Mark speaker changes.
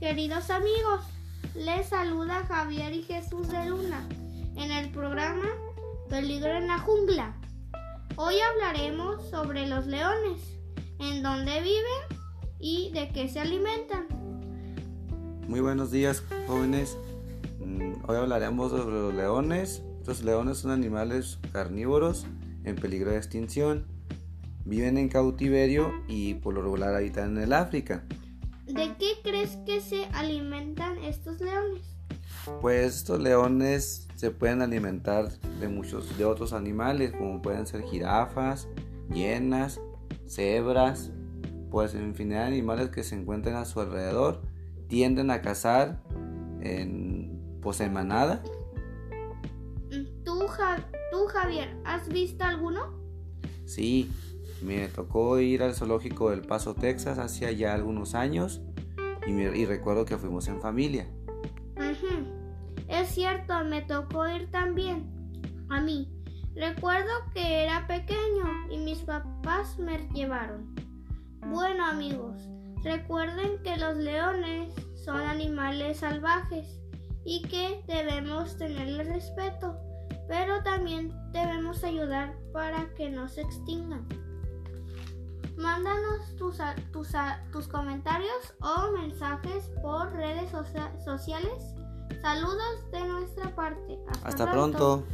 Speaker 1: queridos amigos, les saluda Javier y Jesús de Luna en el programa Peligro en la Jungla. Hoy hablaremos sobre los leones, en dónde viven y de qué se alimentan.
Speaker 2: Muy buenos días jóvenes, mm, hoy hablaremos sobre los leones. Los leones son animales carnívoros en peligro de extinción. Viven en cautiverio y por lo regular habitan en el África.
Speaker 1: ¿De qué crees que se alimentan estos leones?
Speaker 2: Pues estos leones se pueden alimentar de muchos de otros animales como pueden ser jirafas, hienas, cebras, pues infinidad de animales que se encuentran a su alrededor tienden a cazar en pues en manada.
Speaker 1: ¿Tú, ¿Tú Javier, has visto alguno?
Speaker 2: Sí, me tocó ir al zoológico del Paso, Texas, hace ya algunos años y, recuerdo que fuimos en familia.
Speaker 1: Es cierto, me tocó ir también. A mí. Recuerdo que era pequeño y mis papás me llevaron. Bueno amigos, recuerden que los leones son animales salvajes y que debemos tenerles respeto, pero también debemos ayudar para que no se extingan. Mándanos tus, tus, tus comentarios o mensajes por redes sociales. Saludos de nuestra parte.
Speaker 2: Hasta, pronto.